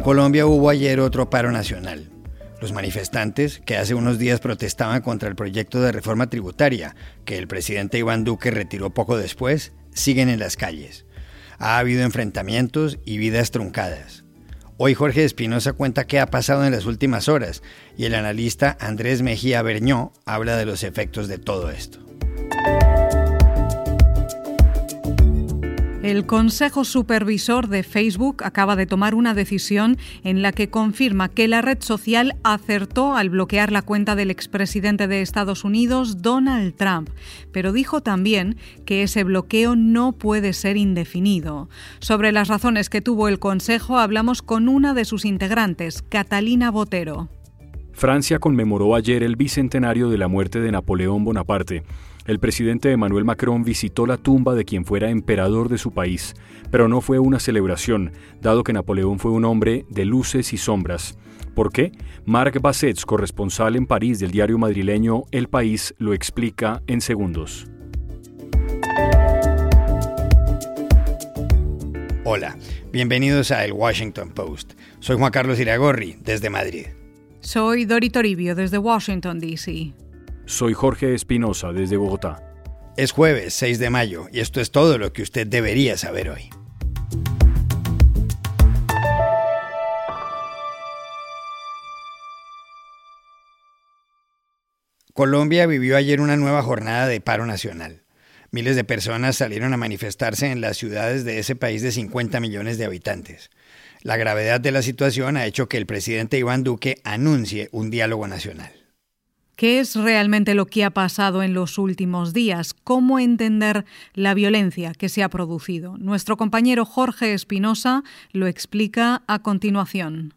En Colombia hubo ayer otro paro nacional. Los manifestantes, que hace unos días protestaban contra el proyecto de reforma tributaria, que el presidente Iván Duque retiró poco después, siguen en las calles. Ha habido enfrentamientos y vidas truncadas. Hoy Jorge Espinosa cuenta qué ha pasado en las últimas horas y el analista Andrés Mejía Berñó habla de los efectos de todo esto. El Consejo Supervisor de Facebook acaba de tomar una decisión en la que confirma que la red social acertó al bloquear la cuenta del expresidente de Estados Unidos, Donald Trump, pero dijo también que ese bloqueo no puede ser indefinido. Sobre las razones que tuvo el Consejo hablamos con una de sus integrantes, Catalina Botero. Francia conmemoró ayer el bicentenario de la muerte de Napoleón Bonaparte. El presidente Emmanuel Macron visitó la tumba de quien fuera emperador de su país, pero no fue una celebración, dado que Napoleón fue un hombre de luces y sombras. ¿Por qué? Marc Bassets, corresponsal en París del diario madrileño El País, lo explica en segundos. Hola, bienvenidos a El Washington Post. Soy Juan Carlos Iragorri, desde Madrid. Soy Dori Toribio, desde Washington, D.C. Soy Jorge Espinosa desde Bogotá. Es jueves 6 de mayo y esto es todo lo que usted debería saber hoy. Colombia vivió ayer una nueva jornada de paro nacional. Miles de personas salieron a manifestarse en las ciudades de ese país de 50 millones de habitantes. La gravedad de la situación ha hecho que el presidente Iván Duque anuncie un diálogo nacional. ¿Qué es realmente lo que ha pasado en los últimos días? ¿Cómo entender la violencia que se ha producido? Nuestro compañero Jorge Espinosa lo explica a continuación.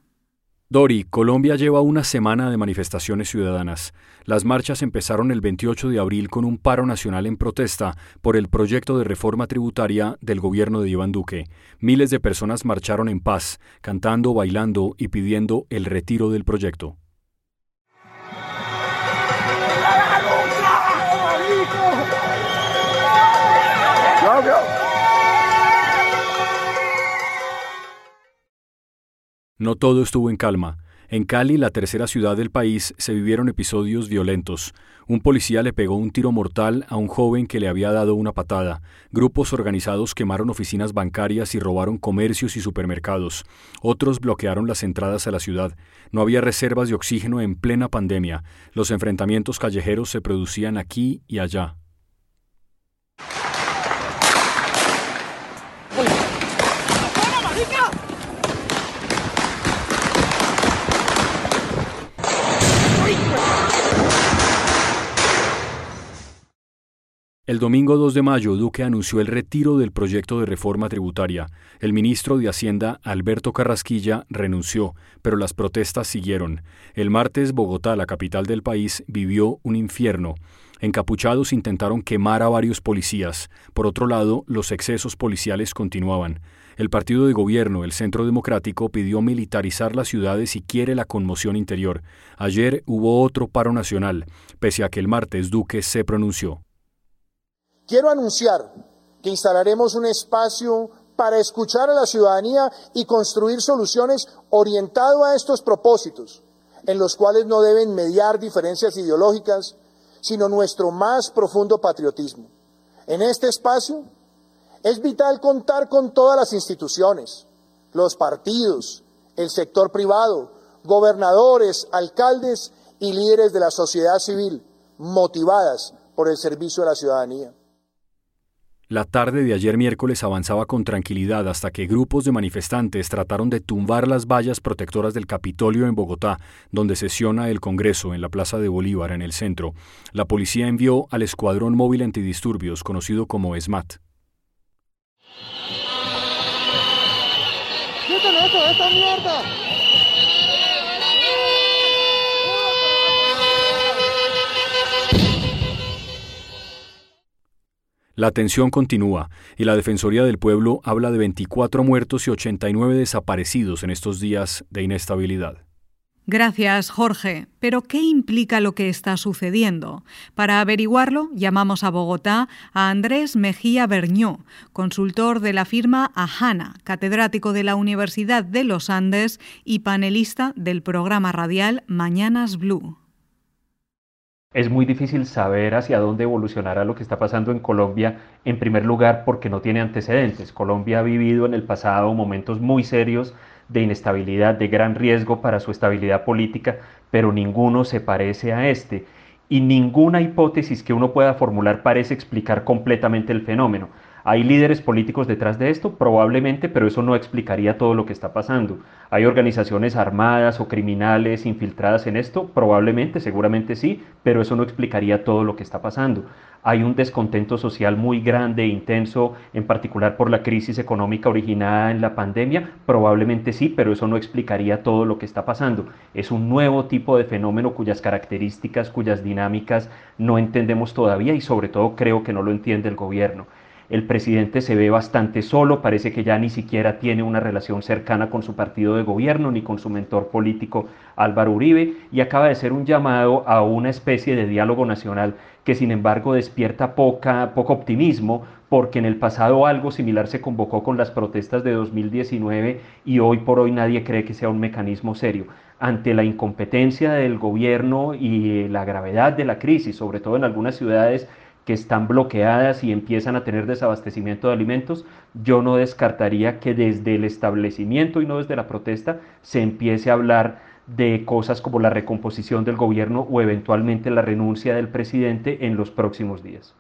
Dori, Colombia lleva una semana de manifestaciones ciudadanas. Las marchas empezaron el 28 de abril con un paro nacional en protesta por el proyecto de reforma tributaria del gobierno de Iván Duque. Miles de personas marcharon en paz, cantando, bailando y pidiendo el retiro del proyecto. No todo estuvo en calma. En Cali, la tercera ciudad del país, se vivieron episodios violentos. Un policía le pegó un tiro mortal a un joven que le había dado una patada. Grupos organizados quemaron oficinas bancarias y robaron comercios y supermercados. Otros bloquearon las entradas a la ciudad. No había reservas de oxígeno en plena pandemia. Los enfrentamientos callejeros se producían aquí y allá. El domingo 2 de mayo, Duque anunció el retiro del proyecto de reforma tributaria. El ministro de Hacienda, Alberto Carrasquilla, renunció, pero las protestas siguieron. El martes, Bogotá, la capital del país, vivió un infierno. Encapuchados intentaron quemar a varios policías. Por otro lado, los excesos policiales continuaban. El partido de gobierno, el Centro Democrático, pidió militarizar las ciudades y quiere la conmoción interior. Ayer hubo otro paro nacional, pese a que el martes Duque se pronunció. Quiero anunciar que instalaremos un espacio para escuchar a la ciudadanía y construir soluciones orientado a estos propósitos, en los cuales no deben mediar diferencias ideológicas, sino nuestro más profundo patriotismo. En este espacio es vital contar con todas las instituciones, los partidos, el sector privado, gobernadores, alcaldes y líderes de la sociedad civil motivadas por el servicio a la ciudadanía. La tarde de ayer miércoles avanzaba con tranquilidad hasta que grupos de manifestantes trataron de tumbar las vallas protectoras del Capitolio en Bogotá, donde sesiona el Congreso en la Plaza de Bolívar en el centro. La policía envió al Escuadrón Móvil Antidisturbios, conocido como SMAT. esta mierda! La tensión continúa y la Defensoría del Pueblo habla de 24 muertos y 89 desaparecidos en estos días de inestabilidad. Gracias, Jorge. Pero, ¿qué implica lo que está sucediendo? Para averiguarlo, llamamos a Bogotá a Andrés Mejía Berñó, consultor de la firma Ajana, catedrático de la Universidad de los Andes y panelista del programa radial Mañanas Blue. Es muy difícil saber hacia dónde evolucionará lo que está pasando en Colombia, en primer lugar porque no tiene antecedentes. Colombia ha vivido en el pasado momentos muy serios de inestabilidad, de gran riesgo para su estabilidad política, pero ninguno se parece a este. Y ninguna hipótesis que uno pueda formular parece explicar completamente el fenómeno. ¿Hay líderes políticos detrás de esto? Probablemente, pero eso no explicaría todo lo que está pasando. ¿Hay organizaciones armadas o criminales infiltradas en esto? Probablemente, seguramente sí, pero eso no explicaría todo lo que está pasando. ¿Hay un descontento social muy grande e intenso, en particular por la crisis económica originada en la pandemia? Probablemente sí, pero eso no explicaría todo lo que está pasando. Es un nuevo tipo de fenómeno cuyas características, cuyas dinámicas no entendemos todavía y sobre todo creo que no lo entiende el gobierno. El presidente se ve bastante solo, parece que ya ni siquiera tiene una relación cercana con su partido de gobierno ni con su mentor político Álvaro Uribe y acaba de ser un llamado a una especie de diálogo nacional que sin embargo despierta poco optimismo porque en el pasado algo similar se convocó con las protestas de 2019 y hoy por hoy nadie cree que sea un mecanismo serio. Ante la incompetencia del gobierno y la gravedad de la crisis, sobre todo en algunas ciudades que están bloqueadas y empiezan a tener desabastecimiento de alimentos, yo no descartaría que desde el establecimiento y no desde la protesta se empiece a hablar de cosas como la recomposición del gobierno o eventualmente la renuncia del presidente en los próximos días.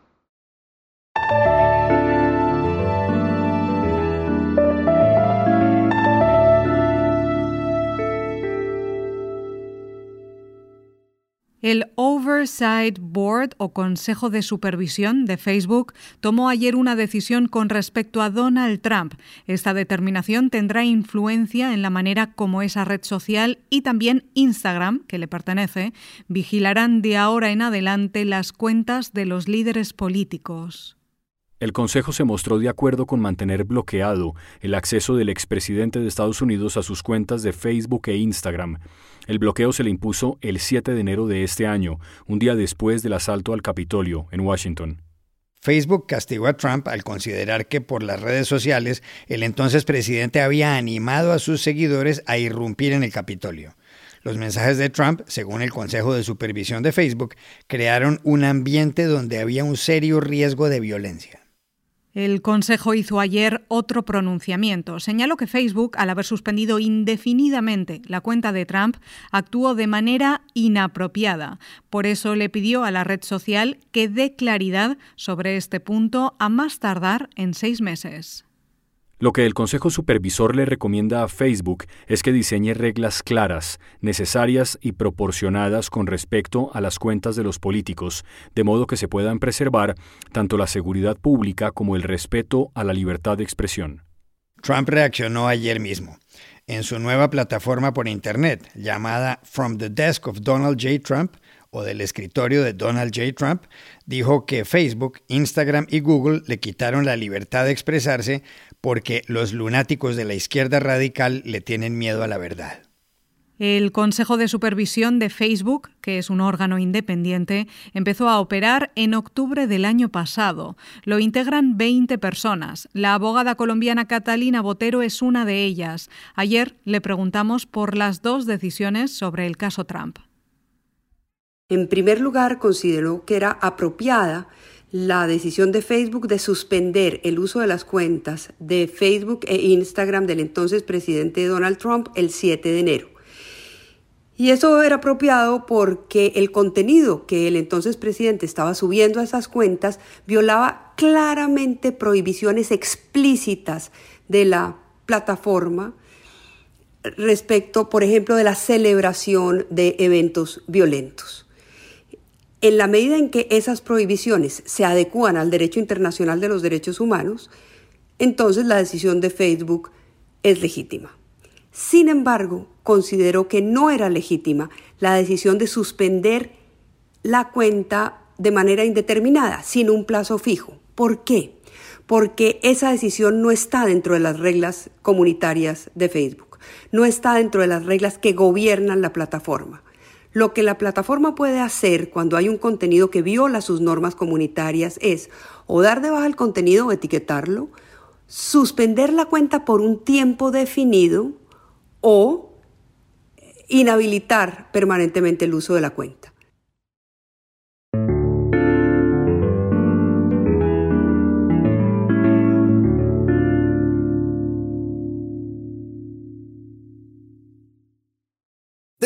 El Oversight Board o Consejo de Supervisión de Facebook tomó ayer una decisión con respecto a Donald Trump. Esta determinación tendrá influencia en la manera como esa red social y también Instagram, que le pertenece, vigilarán de ahora en adelante las cuentas de los líderes políticos. El Consejo se mostró de acuerdo con mantener bloqueado el acceso del expresidente de Estados Unidos a sus cuentas de Facebook e Instagram. El bloqueo se le impuso el 7 de enero de este año, un día después del asalto al Capitolio en Washington. Facebook castigó a Trump al considerar que por las redes sociales el entonces presidente había animado a sus seguidores a irrumpir en el Capitolio. Los mensajes de Trump, según el Consejo de Supervisión de Facebook, crearon un ambiente donde había un serio riesgo de violencia. El Consejo hizo ayer otro pronunciamiento. Señaló que Facebook, al haber suspendido indefinidamente la cuenta de Trump, actuó de manera inapropiada. Por eso le pidió a la red social que dé claridad sobre este punto a más tardar en seis meses. Lo que el Consejo Supervisor le recomienda a Facebook es que diseñe reglas claras, necesarias y proporcionadas con respecto a las cuentas de los políticos, de modo que se puedan preservar tanto la seguridad pública como el respeto a la libertad de expresión. Trump reaccionó ayer mismo. En su nueva plataforma por Internet, llamada From the Desk of Donald J. Trump, o del escritorio de Donald J. Trump, dijo que Facebook, Instagram y Google le quitaron la libertad de expresarse porque los lunáticos de la izquierda radical le tienen miedo a la verdad. El Consejo de Supervisión de Facebook, que es un órgano independiente, empezó a operar en octubre del año pasado. Lo integran 20 personas. La abogada colombiana Catalina Botero es una de ellas. Ayer le preguntamos por las dos decisiones sobre el caso Trump. En primer lugar, consideró que era apropiada la decisión de Facebook de suspender el uso de las cuentas de Facebook e Instagram del entonces presidente Donald Trump el 7 de enero. Y eso era apropiado porque el contenido que el entonces presidente estaba subiendo a esas cuentas violaba claramente prohibiciones explícitas de la plataforma respecto, por ejemplo, de la celebración de eventos violentos. En la medida en que esas prohibiciones se adecúan al derecho internacional de los derechos humanos, entonces la decisión de Facebook es legítima. Sin embargo, consideró que no era legítima la decisión de suspender la cuenta de manera indeterminada, sin un plazo fijo. ¿Por qué? Porque esa decisión no está dentro de las reglas comunitarias de Facebook. no está dentro de las reglas que gobiernan la plataforma. Lo que la plataforma puede hacer cuando hay un contenido que viola sus normas comunitarias es o dar de baja el contenido o etiquetarlo, suspender la cuenta por un tiempo definido o inhabilitar permanentemente el uso de la cuenta.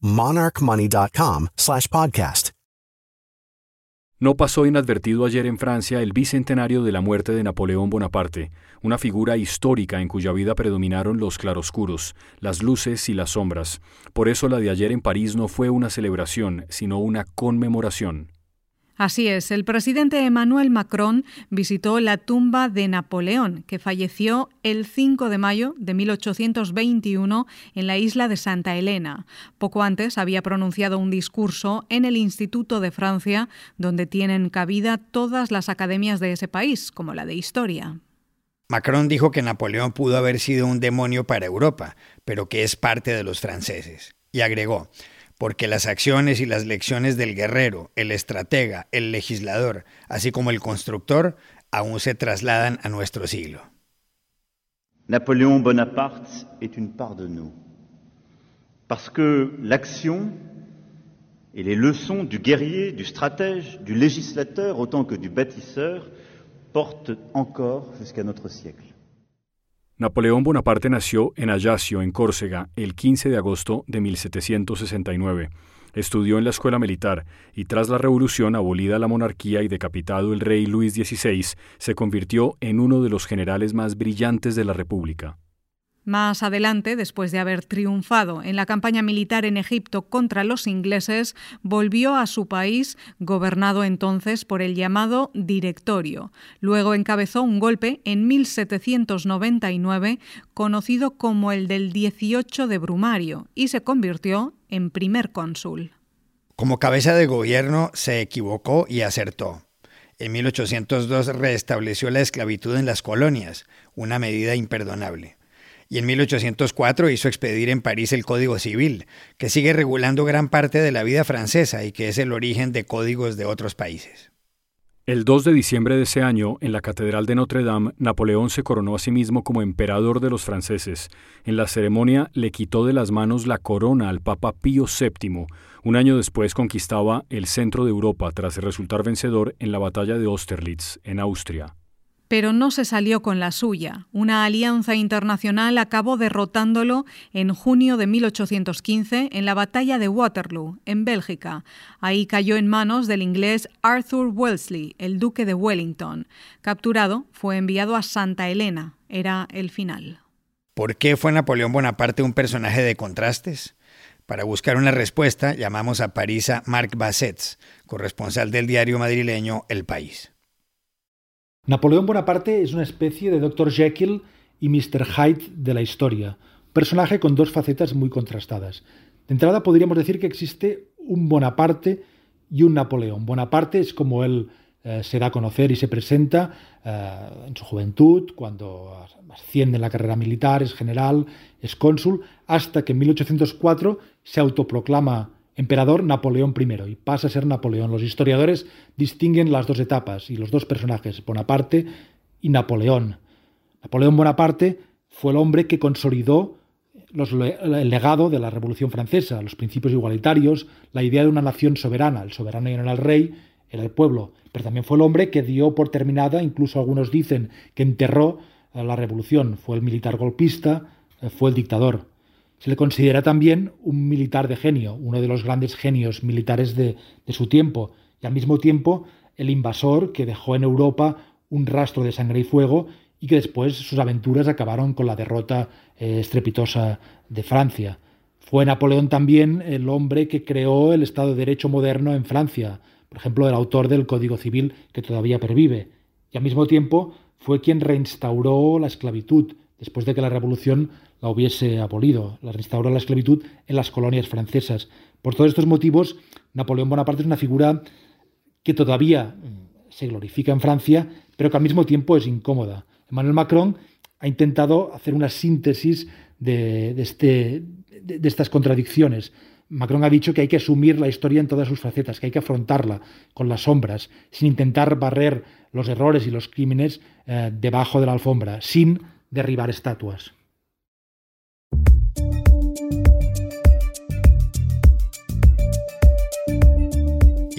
monarchmoney.com slash podcast. No pasó inadvertido ayer en Francia el bicentenario de la muerte de Napoleón Bonaparte, una figura histórica en cuya vida predominaron los claroscuros, las luces y las sombras. Por eso la de ayer en París no fue una celebración, sino una conmemoración. Así es, el presidente Emmanuel Macron visitó la tumba de Napoleón, que falleció el 5 de mayo de 1821 en la isla de Santa Elena. Poco antes había pronunciado un discurso en el Instituto de Francia, donde tienen cabida todas las academias de ese país, como la de Historia. Macron dijo que Napoleón pudo haber sido un demonio para Europa, pero que es parte de los franceses. Y agregó, porque las acciones y las lecciones del guerrero, el estratega, el legislador, así como el constructor, aún se trasladan a nuestro siglo. Napoléon Bonaparte est une part de nous, parce que l'action et les leçons du guerrier, du stratège, du législateur, autant que du bâtisseur, portent encore jusqu'à notre siècle. Napoleón Bonaparte nació en Ajaccio, en Córcega, el 15 de agosto de 1769. Estudió en la escuela militar y tras la revolución abolida la monarquía y decapitado el rey Luis XVI, se convirtió en uno de los generales más brillantes de la República. Más adelante, después de haber triunfado en la campaña militar en Egipto contra los ingleses, volvió a su país, gobernado entonces por el llamado Directorio. Luego encabezó un golpe en 1799, conocido como el del 18 de Brumario, y se convirtió en primer cónsul. Como cabeza de gobierno se equivocó y acertó. En 1802 restableció la esclavitud en las colonias, una medida imperdonable y en 1804 hizo expedir en París el Código Civil, que sigue regulando gran parte de la vida francesa y que es el origen de códigos de otros países. El 2 de diciembre de ese año, en la Catedral de Notre Dame, Napoleón se coronó a sí mismo como emperador de los franceses. En la ceremonia le quitó de las manos la corona al Papa Pío VII. Un año después conquistaba el centro de Europa tras resultar vencedor en la batalla de Austerlitz, en Austria pero no se salió con la suya. Una alianza internacional acabó derrotándolo en junio de 1815 en la batalla de Waterloo, en Bélgica. Ahí cayó en manos del inglés Arthur Wellesley, el duque de Wellington. Capturado, fue enviado a Santa Elena. Era el final. ¿Por qué fue Napoleón Bonaparte un personaje de contrastes? Para buscar una respuesta, llamamos a París a Marc Bassets, corresponsal del diario madrileño El País. Napoleón Bonaparte es una especie de Dr. Jekyll y Mr. Hyde de la historia, personaje con dos facetas muy contrastadas. De entrada podríamos decir que existe un Bonaparte y un Napoleón. Bonaparte es como él eh, se da a conocer y se presenta eh, en su juventud, cuando asciende en la carrera militar, es general, es cónsul, hasta que en 1804 se autoproclama emperador Napoleón I y pasa a ser Napoleón. Los historiadores distinguen las dos etapas y los dos personajes, Bonaparte y Napoleón. Napoleón Bonaparte fue el hombre que consolidó el legado de la Revolución Francesa, los principios igualitarios, la idea de una nación soberana. El soberano no era el rey, era el pueblo. Pero también fue el hombre que dio por terminada, incluso algunos dicen que enterró la revolución. Fue el militar golpista, eh, fue el dictador. Se le considera también un militar de genio, uno de los grandes genios militares de, su tiempo, y al mismo tiempo el invasor que dejó en Europa un rastro de sangre y fuego y que después sus aventuras acabaron con la derrota eh, estrepitosa de Francia. Fue Napoleón también el hombre que creó el Estado de Derecho moderno en Francia, por ejemplo, el autor del Código Civil que todavía pervive, y al mismo tiempo fue quien reinstauró la esclavitud, después de que la Revolución la hubiese abolido, la reinstauró la esclavitud en las colonias francesas. Por todos estos motivos, Napoleón Bonaparte es una figura que todavía mm, se glorifica en Francia, pero que al mismo tiempo es incómoda. Emmanuel Macron ha intentado hacer una síntesis de, este, de estas contradicciones. Macron ha dicho que hay que asumir la historia en todas sus facetas, que hay que afrontarla con las sombras, sin intentar barrer los errores y los crímenes eh, debajo de la alfombra, sin derribar estatuas.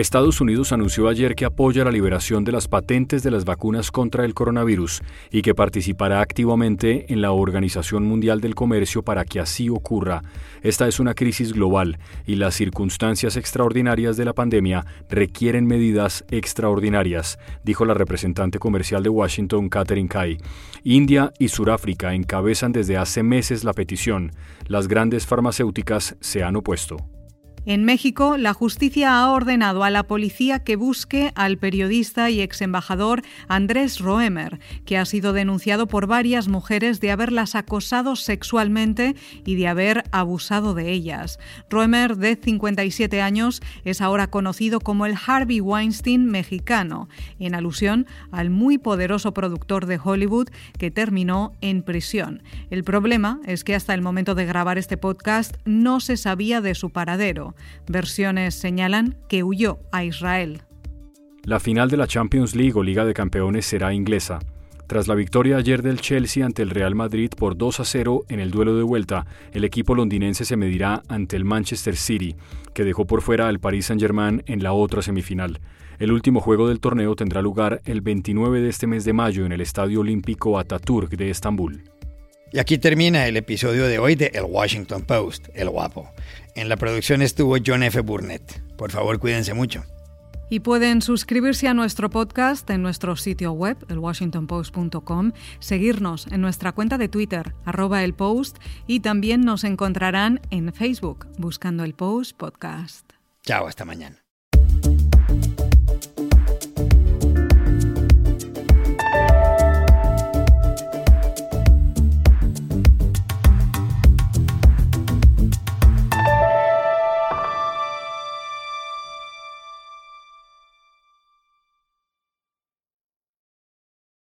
Estados Unidos anunció ayer que apoya la liberación de las patentes de las vacunas contra el coronavirus y que participará activamente en la Organización Mundial del Comercio para que así ocurra. Esta es una crisis global y las circunstancias extraordinarias de la pandemia requieren medidas extraordinarias, dijo la representante comercial de Washington, Catherine Kai. India y Sudáfrica encabezan desde hace meses la petición. Las grandes farmacéuticas se han opuesto. En México, la justicia ha ordenado a la policía que busque al periodista y ex embajador Andrés Roemer, que ha sido denunciado por varias mujeres de haberlas acosado sexualmente y de haber abusado de ellas. Roemer, de 57 años, es ahora conocido como el Harvey Weinstein mexicano, en alusión al muy poderoso productor de Hollywood que terminó en prisión. El problema es que hasta el momento de grabar este podcast no se sabía de su paradero. Versiones señalan que huyó a Israel. La final de la Champions League o Liga de Campeones será inglesa. Tras la victoria ayer del Chelsea ante el Real Madrid por 2 a 0 en el duelo de vuelta, el equipo londinense se medirá ante el Manchester City, que dejó por fuera al Paris Saint-Germain en la otra semifinal. El último juego del torneo tendrá lugar el 29 de este mes de mayo en el Estadio Olímpico Ataturk de Estambul. Y aquí termina el episodio de hoy de El Washington Post, El Guapo. En la producción estuvo John F. Burnett. Por favor, cuídense mucho. Y pueden suscribirse a nuestro podcast en nuestro sitio web, elwashingtonpost.com, seguirnos en nuestra cuenta de Twitter, arroba el post, y también nos encontrarán en Facebook, buscando el Post Podcast. Chao, hasta mañana.